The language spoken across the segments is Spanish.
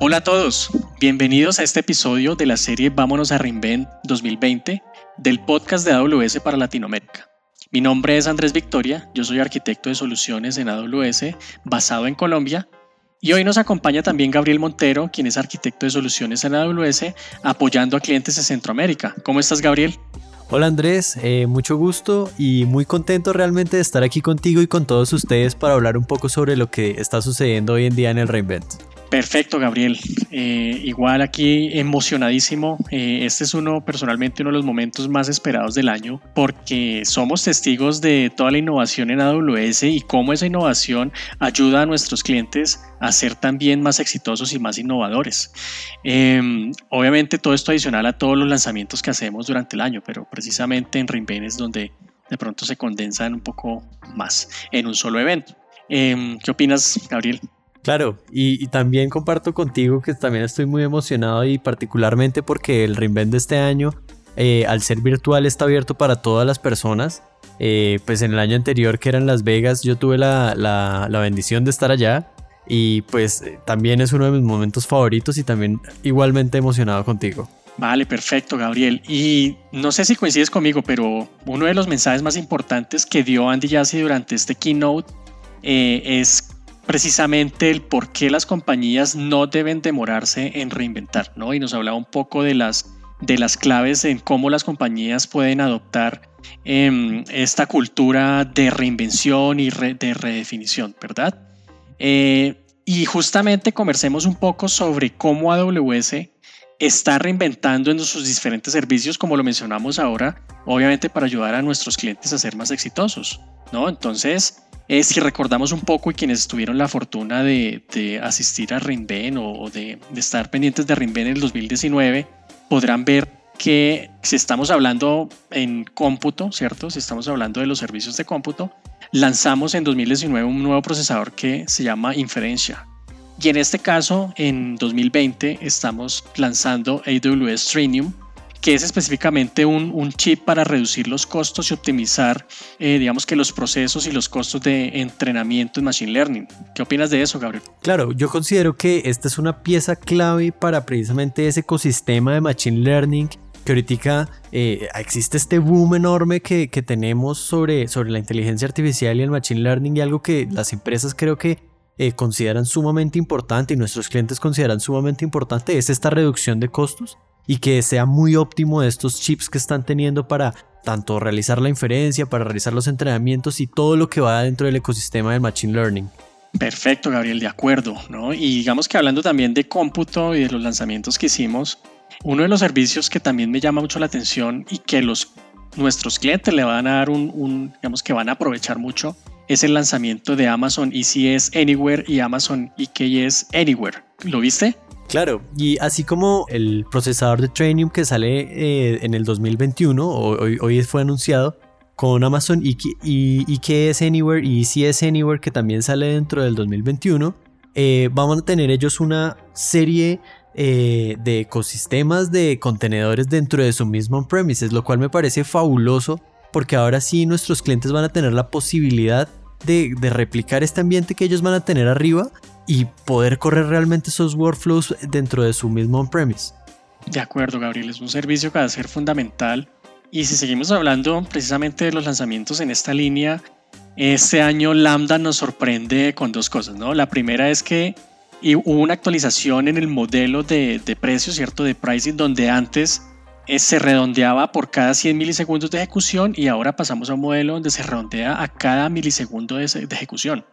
Hola a todos, bienvenidos a este episodio de la serie Vámonos a Reinvent 2020 del podcast de AWS para Latinoamérica. Mi nombre es Andrés Victoria, yo soy arquitecto de soluciones en AWS basado en Colombia y hoy nos acompaña también Gabriel Montero, quien es arquitecto de soluciones en AWS apoyando a clientes de Centroamérica. ¿Cómo estás Gabriel? Hola Andrés, eh, mucho gusto y muy contento realmente de estar aquí contigo y con todos ustedes para hablar un poco sobre lo que está sucediendo hoy en día en el Reinvent. Perfecto, Gabriel. Eh, igual aquí emocionadísimo. Eh, este es uno, personalmente, uno de los momentos más esperados del año porque somos testigos de toda la innovación en AWS y cómo esa innovación ayuda a nuestros clientes a ser también más exitosos y más innovadores. Em, obviamente todo esto adicional a todos los lanzamientos que hacemos durante el año, pero precisamente en Reinvent es donde de pronto se condensan un poco más en un solo evento. Em, ¿Qué opinas, Gabriel? Claro, y, también comparto contigo que también estoy muy emocionado y particularmente porque el Reinvent de este año, eh, al ser virtual, está abierto para todas las personas. Eh, pues en el año anterior que era en Las Vegas, yo tuve la, la bendición de estar allá y pues eh, también es uno de mis momentos favoritos y también igualmente emocionado contigo. Vale, perfecto, Gabriel. Y no sé si coincides conmigo, pero uno de los mensajes más importantes que dio Andy Jassy durante este keynote es precisamente el por qué las compañías no deben demorarse en reinventar, ¿no? Y nos hablaba un poco de las, de las claves en cómo las compañías pueden adoptar em, esta cultura de reinvención y de redefinición, ¿verdad? Eh, y justamente conversemos un poco sobre cómo AWS está reinventando en sus diferentes servicios, como lo mencionamos ahora, obviamente para ayudar a nuestros clientes a ser más exitosos, ¿no? Entonces, eh, si recordamos un poco y quienes tuvieron la fortuna de, asistir a Reinven o, de, estar pendientes de Reinven en el 2019, podrán ver que si estamos hablando en cómputo, ¿cierto? Si estamos hablando de los servicios de cómputo, lanzamos en 2019 un nuevo procesador que se llama Inferencia. Y en este caso, en 2020, estamos lanzando AWS Trinium, que es específicamente un, chip para reducir los costos y optimizar, eh, digamos que los procesos y los costos de entrenamiento en Machine Learning. ¿Qué opinas de eso, Gabriel? Claro, yo considero que esta es una pieza clave para precisamente ese ecosistema de Machine Learning que ahorita eh, existe este boom enorme que, que, tenemos sobre, sobre la inteligencia artificial y el machine learning y algo que las empresas creo que eh, consideran sumamente importante y nuestros clientes consideran sumamente importante es esta reducción de costos y que sea muy óptimo estos chips que están teniendo para tanto realizar la inferencia, para realizar los entrenamientos y todo lo que va dentro del ecosistema del Machine Learning. Perfecto, Gabriel, de acuerdo, ¿no? Y digamos que hablando también de cómputo y de los lanzamientos que hicimos, uno de los servicios que también me llama mucho la atención y que los nuestros clientes le van a dar un, digamos que van a aprovechar mucho es el lanzamiento de Amazon ECS Anywhere y Amazon EKS Anywhere. ¿Lo viste? Claro, y así como el procesador de Trainium que sale eh, en el 2021, hoy, hoy, fue anunciado, con Amazon EKS Anywhere y ECS Anywhere que también sale dentro del 2021, eh, vamos a tener ellos una serie eh, de ecosistemas de contenedores dentro de su mismo on-premises, lo cual me parece fabuloso porque ahora sí nuestros clientes van a tener la posibilidad de, replicar este ambiente que ellos van a tener arriba y poder correr realmente esos workflows dentro de su mismo on-premise. De acuerdo, Gabriel, es un servicio que va a ser fundamental. Y si seguimos hablando precisamente de los lanzamientos en esta línea, este año Lambda nos sorprende con dos cosas, ¿no? La primera es que hubo una actualización en el modelo de, de precio, ¿cierto? De pricing, donde antes eh, se redondeaba por cada 100 milisegundos de ejecución y ahora pasamos a un modelo donde se redondea a cada milisegundo de, ejecución.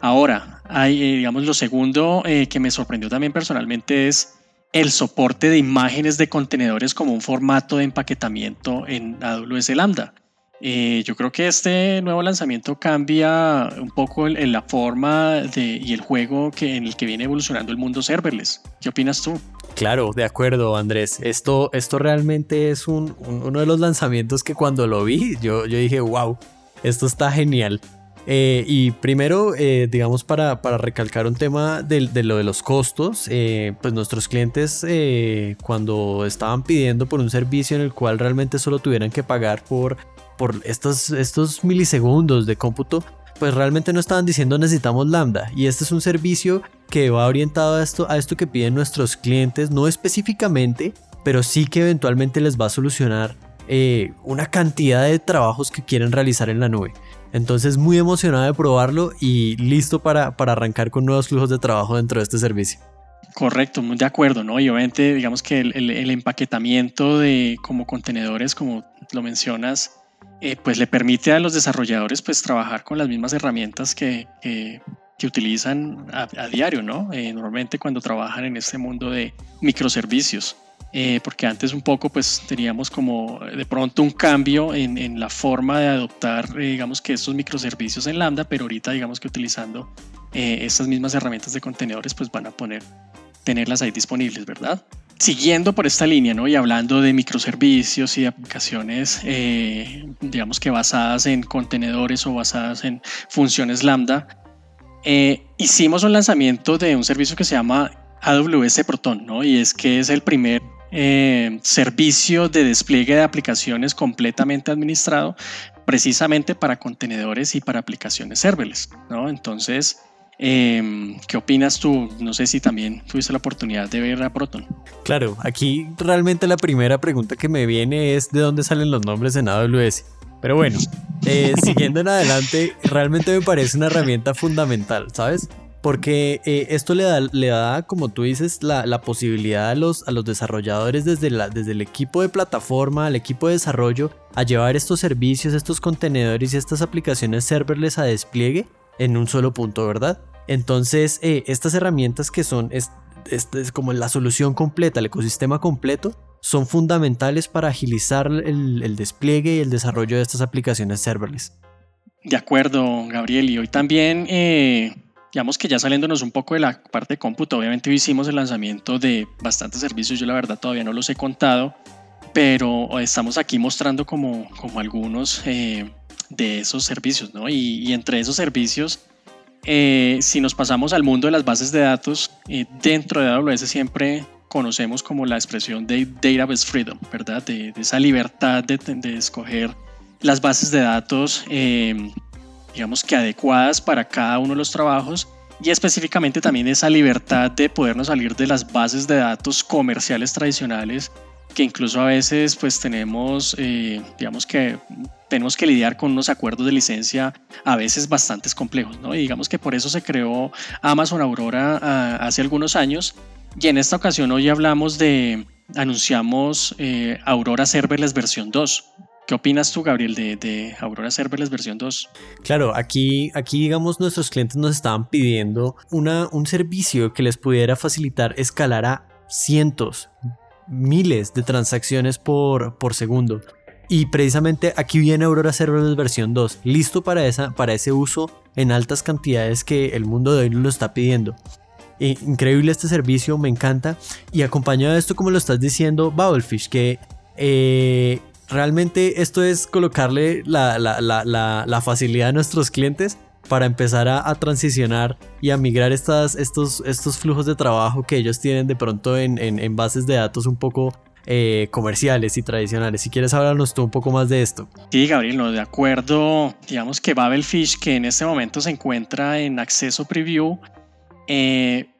Ahora, eh, digamos, lo segundo eh, que me sorprendió también personalmente es el soporte de imágenes de contenedores como un formato de empaquetamiento en AWS Lambda. Yo creo que este nuevo lanzamiento cambia un poco en la forma de, y el juego que, en el que viene evolucionando el mundo serverless. ¿Qué opinas tú? Claro, de acuerdo, Andrés. Esto, esto realmente es un, uno de los lanzamientos que cuando lo vi, yo, yo dije, wow, esto está genial. Eh, y primero, eh, digamos, para, para, recalcar un tema de, de, lo de los costos, eh, pues nuestros clientes cuando estaban pidiendo por un servicio en el cual realmente solo tuvieran que pagar por, por estos, estos milisegundos de cómputo, pues realmente no estaban diciendo necesitamos Lambda. Y este es un servicio que va orientado a esto, a esto que piden nuestros clientes, no específicamente, pero sí que eventualmente les va a solucionar eh, una cantidad de trabajos que quieren realizar en la nube. Entonces muy emocionado de probarlo y listo para, para arrancar con nuevos flujos de trabajo dentro de este servicio. Correcto, muy de acuerdo, ¿no? Y obviamente, digamos que el, empaquetamiento de como contenedores, como lo mencionas, eh, pues le permite a los desarrolladores pues trabajar con las mismas herramientas que, que, utilizan a, diario, ¿no? Eh, normalmente cuando trabajan en este mundo de microservicios. Eh, porque antes un poco pues teníamos como de pronto un cambio en, en la forma de adoptar digamos que estos microservicios en Lambda, pero ahorita digamos que utilizando estas mismas herramientas de contenedores pues van a poner tenerlas ahí disponibles, ¿verdad? Siguiendo por esta línea, ¿no? Y hablando de microservicios y aplicaciones, eh, digamos que basadas en contenedores o basadas en funciones lambda, eh, hicimos un lanzamiento de un servicio que se llama AWS Proton, ¿no? Y es que es el primer eh, servicio de despliegue de aplicaciones completamente administrado precisamente para contenedores y para aplicaciones serverless, ¿no? Entonces, Em, ¿Qué opinas tú? No sé si también tuviste la oportunidad de ver a Proton. Claro, aquí realmente la primera pregunta que me viene es de dónde salen los nombres en AWS. Pero bueno, eh, siguiendo en adelante, realmente me parece una herramienta fundamental, ¿sabes? Porque eh, esto le da, le da, como tú dices, la, posibilidad a los, a los desarrolladores desde, la, desde el equipo de plataforma, al equipo de desarrollo, a llevar estos servicios, estos contenedores y estas aplicaciones serverless a despliegue en un solo punto, ¿verdad? Entonces, eh, estas herramientas que son es, como la solución completa, el ecosistema completo, son fundamentales para agilizar el, despliegue y el desarrollo de estas aplicaciones serverless. De acuerdo, Gabriel. Y hoy también, eh, digamos que ya saliéndonos un poco de la parte de cómputo, obviamente hicimos el lanzamiento de bastantes servicios. Yo la verdad todavía no los he contado, pero estamos aquí mostrando como, como algunos eh, de esos servicios, ¿no? y entre esos servicios eh, si nos pasamos al mundo de las bases de datos, eh, dentro de AWS siempre conocemos como la expresión de Database Freedom, ¿verdad? De, esa libertad de, escoger las bases de datos, eh, digamos que adecuadas para cada uno de los trabajos y específicamente también esa libertad de podernos salir de las bases de datos comerciales tradicionales que incluso a veces pues tenemos, digamos que tenemos que lidiar con unos acuerdos de licencia a veces bastante complejos, ¿no? Y digamos que por eso se creó Amazon Aurora ah, hace algunos años y en esta ocasión hoy hablamos de, anunciamos eh, Aurora Serverless versión 2. ¿Qué opinas tú, Gabriel, de, Aurora Serverless versión 2? Claro, aquí, aquí, digamos, nuestros clientes nos estaban pidiendo una, un servicio que les pudiera facilitar escalar a cientos, miles de transacciones por, por segundo. Y precisamente aquí viene Aurora Serverless versión 2, listo para, esa, para ese uso en altas cantidades que el mundo de hoy lo está pidiendo. increíble este servicio, me encanta. Y acompañado de esto, como lo estás diciendo, Bubblefish, que eh, realmente esto es colocarle la, facilidad a nuestros clientes para empezar a, transicionar y a migrar estas, estos, estos flujos de trabajo que ellos tienen de pronto en, en bases de datos un poco eh, comerciales y tradicionales. Si quieres hablarnos tú un poco más de esto. Sí, Gabriel, no, de acuerdo. Digamos que Babelfish, que en este momento se encuentra en acceso preview, eh,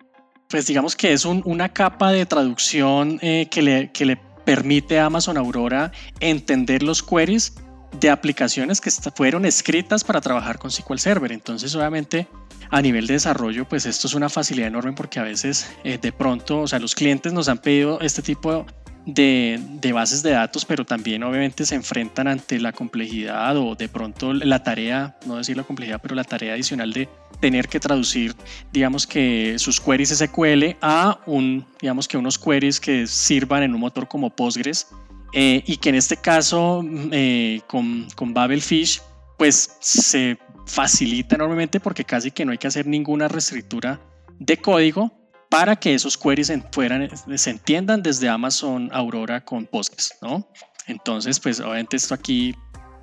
pues digamos que es una capa de traducción eh, que, le, que le permite a Amazon Aurora entender los queries de aplicaciones que fueron escritas para trabajar con SQL Server. Entonces, obviamente, a nivel de desarrollo, pues esto es una facilidad enorme porque a veces de pronto, o sea, los clientes nos han pedido este tipo de, bases de datos, pero también obviamente se enfrentan ante la complejidad o de pronto la tarea, no decir la complejidad, pero la tarea adicional de tener que traducir, digamos que sus queries SQL a un, digamos que unos queries que sirvan en un motor como Postgres eh, y que en este caso eh, con, con Babelfish pues se facilita enormemente porque casi que no hay que hacer ninguna reescritura de código para que esos queries se entiendan desde Amazon Aurora con Postgres, ¿no? Entonces, pues obviamente esto aquí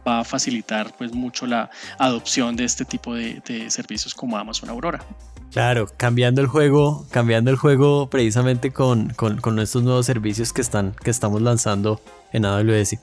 va a facilitar pues mucho la adopción de este tipo de, servicios como Amazon Aurora. Claro, cambiando el juego, cambiando el juego precisamente con, con, con estos nuevos servicios que, están, que estamos lanzando en AWS.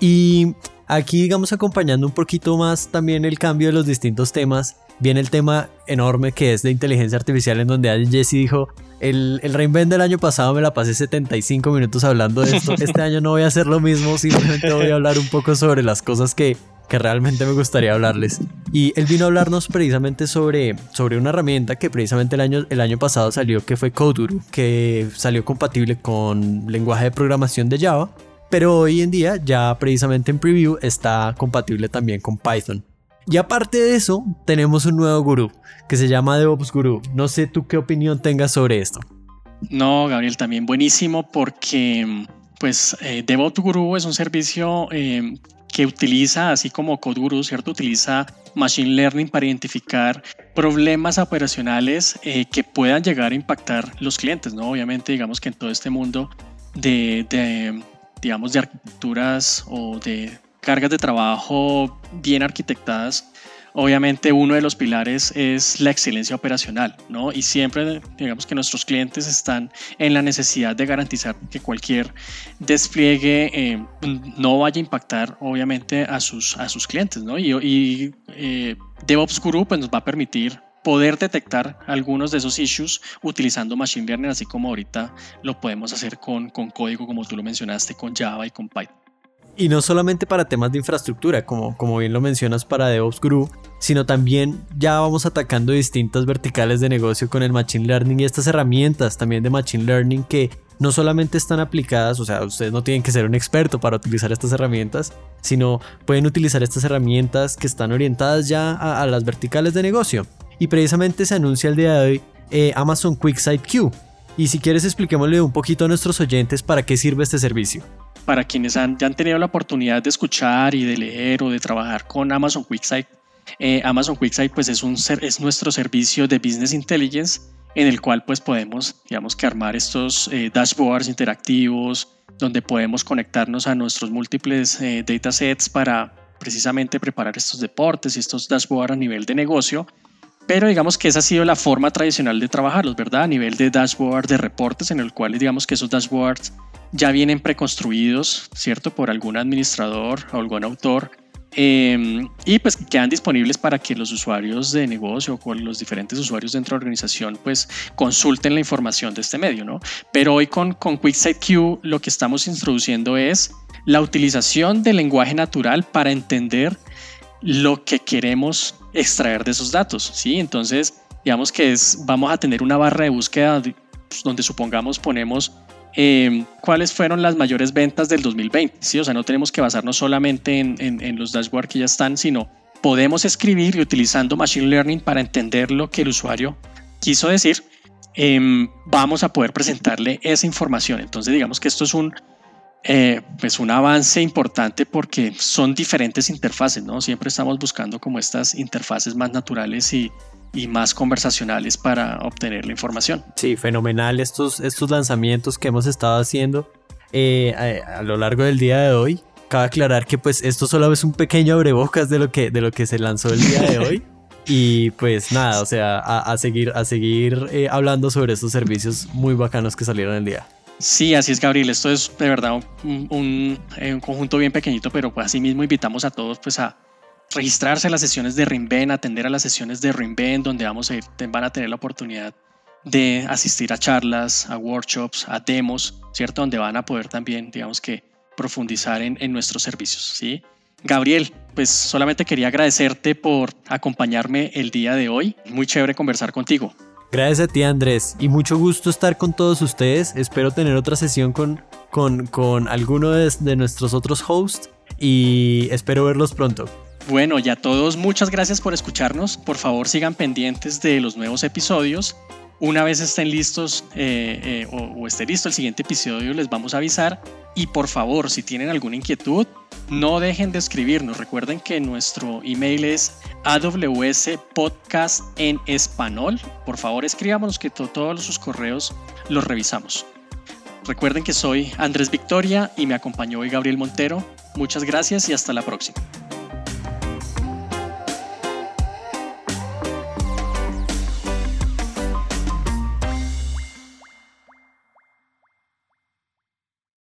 Y Aquí, digamos, acompañando un poquito más también el cambio de los distintos temas, viene el tema enorme que es de inteligencia artificial, en donde Jesse dijo: el, el Reinvent del año pasado me la pasé 75 minutos hablando de esto. Este año no voy a hacer lo mismo, simplemente voy a hablar un poco sobre las cosas que, que realmente me gustaría hablarles. Y él vino a hablarnos precisamente sobre, sobre una herramienta que precisamente el año, el año pasado salió, que fue CodeGuru, que salió compatible con lenguaje de programación de Java pero hoy en día ya precisamente en preview está compatible también con Python. Y aparte de eso, tenemos un nuevo gurú que se llama DevOps Guru. No sé tú qué opinión tengas sobre esto. No, Gabriel, también buenísimo porque pues eh, DevOps Guru es un servicio eh, que utiliza, así como CodeGuru, ¿cierto? Utiliza Machine Learning para identificar problemas operacionales eh, que puedan llegar a impactar los clientes, ¿no? Obviamente, digamos que en todo este mundo de digamos, de arquitecturas o de cargas de trabajo bien arquitectadas, obviamente uno de los pilares es la excelencia operacional, ¿no? Y siempre, digamos que nuestros clientes están en la necesidad de garantizar que cualquier despliegue eh, no vaya a impactar, obviamente, a sus, a sus clientes, ¿no? Y, y eh, DevOps Guru pues, nos va a permitir poder detectar algunos de esos issues utilizando Machine Learning, así como ahorita lo podemos hacer con, con código, como tú lo mencionaste, con Java y con Python. Y no solamente para temas de infraestructura, como, como bien lo mencionas para DevOps Guru, sino también ya vamos atacando distintas verticales de negocio con el Machine Learning y estas herramientas también de Machine Learning que no solamente están aplicadas, o sea, ustedes no tienen que ser un experto para utilizar estas herramientas, sino pueden utilizar estas herramientas que están orientadas ya a, a las verticales de negocio y precisamente se anuncia el día de hoy eh, Amazon QuickSight Q. Y si quieres expliquémosle un poquito a nuestros oyentes para qué sirve este servicio. Para quienes han, ya han tenido la oportunidad de escuchar y de leer o de trabajar con Amazon QuickSight, eh, Amazon QuickSight pues es, un, es nuestro servicio de Business Intelligence en el cual pues podemos digamos que armar estos eh, dashboards interactivos donde podemos conectarnos a nuestros múltiples datasets para precisamente preparar estos deportes y estos dashboards a nivel de negocio pero digamos que esa ha sido la forma tradicional de trabajarlos, ¿verdad? A nivel de dashboard, de reportes, en el cual digamos que esos dashboards ya vienen preconstruidos, ¿cierto? Por algún administrador o algún autor. Em, y pues quedan disponibles para que los usuarios de negocio o los diferentes usuarios dentro de la organización pues consulten la información de este medio, ¿no? Pero hoy con, con QuickSight Q lo que estamos introduciendo es la utilización del lenguaje natural para entender lo que queremos extraer de esos datos, ¿sí? Entonces, digamos que es, vamos a tener una barra de búsqueda pues, donde supongamos ponemos eh, cuáles fueron las mayores ventas del 2020, ¿sí? O sea, no tenemos que basarnos solamente en, los dashboards que ya están, sino podemos escribir y utilizando Machine Learning para entender lo que el usuario quiso decir, em, vamos a poder presentarle esa información. Entonces, digamos que esto es un eh, pues un avance importante porque son diferentes interfaces, ¿no? Siempre estamos buscando como estas interfaces más naturales y, y más conversacionales para obtener la información. Sí, fenomenal estos, estos lanzamientos que hemos estado haciendo eh, a, lo largo del día de hoy. Cabe aclarar que pues esto solo es un pequeño abrebocas de lo que, de lo que se lanzó el día de hoy. Y pues nada, o sea, a, seguir, a seguir eh, hablando sobre estos servicios muy bacanos que salieron el día. Sí, así es, Gabriel. Esto es de verdad un, un, conjunto bien pequeñito, pero pues así mismo invitamos a todos pues a registrarse a las sesiones de Rimben, atender a las sesiones de Rimben, donde vamos a ir, van a tener la oportunidad de asistir a charlas, a workshops, a demos, ¿cierto? Donde van a poder también, digamos que, profundizar en, en nuestros servicios, ¿sí? Gabriel, pues solamente quería agradecerte por acompañarme el día de hoy. Muy chévere conversar contigo. Gracias a ti Andrés y mucho gusto estar con todos ustedes. Espero tener otra sesión con, con, con alguno de, de nuestros otros hosts y espero verlos pronto. Bueno, ya todos muchas gracias por escucharnos. Por favor sigan pendientes de los nuevos episodios. Una vez estén listos eh, eh, o, o, esté listo el siguiente episodio les vamos a avisar. Y por favor, si tienen alguna inquietud, no dejen de escribirnos. Recuerden que nuestro email es AWS Podcast en español. Por favor, escribamos que todos sus correos los revisamos. Recuerden que soy Andrés Victoria y me acompañó hoy Gabriel Montero. Muchas gracias y hasta la próxima.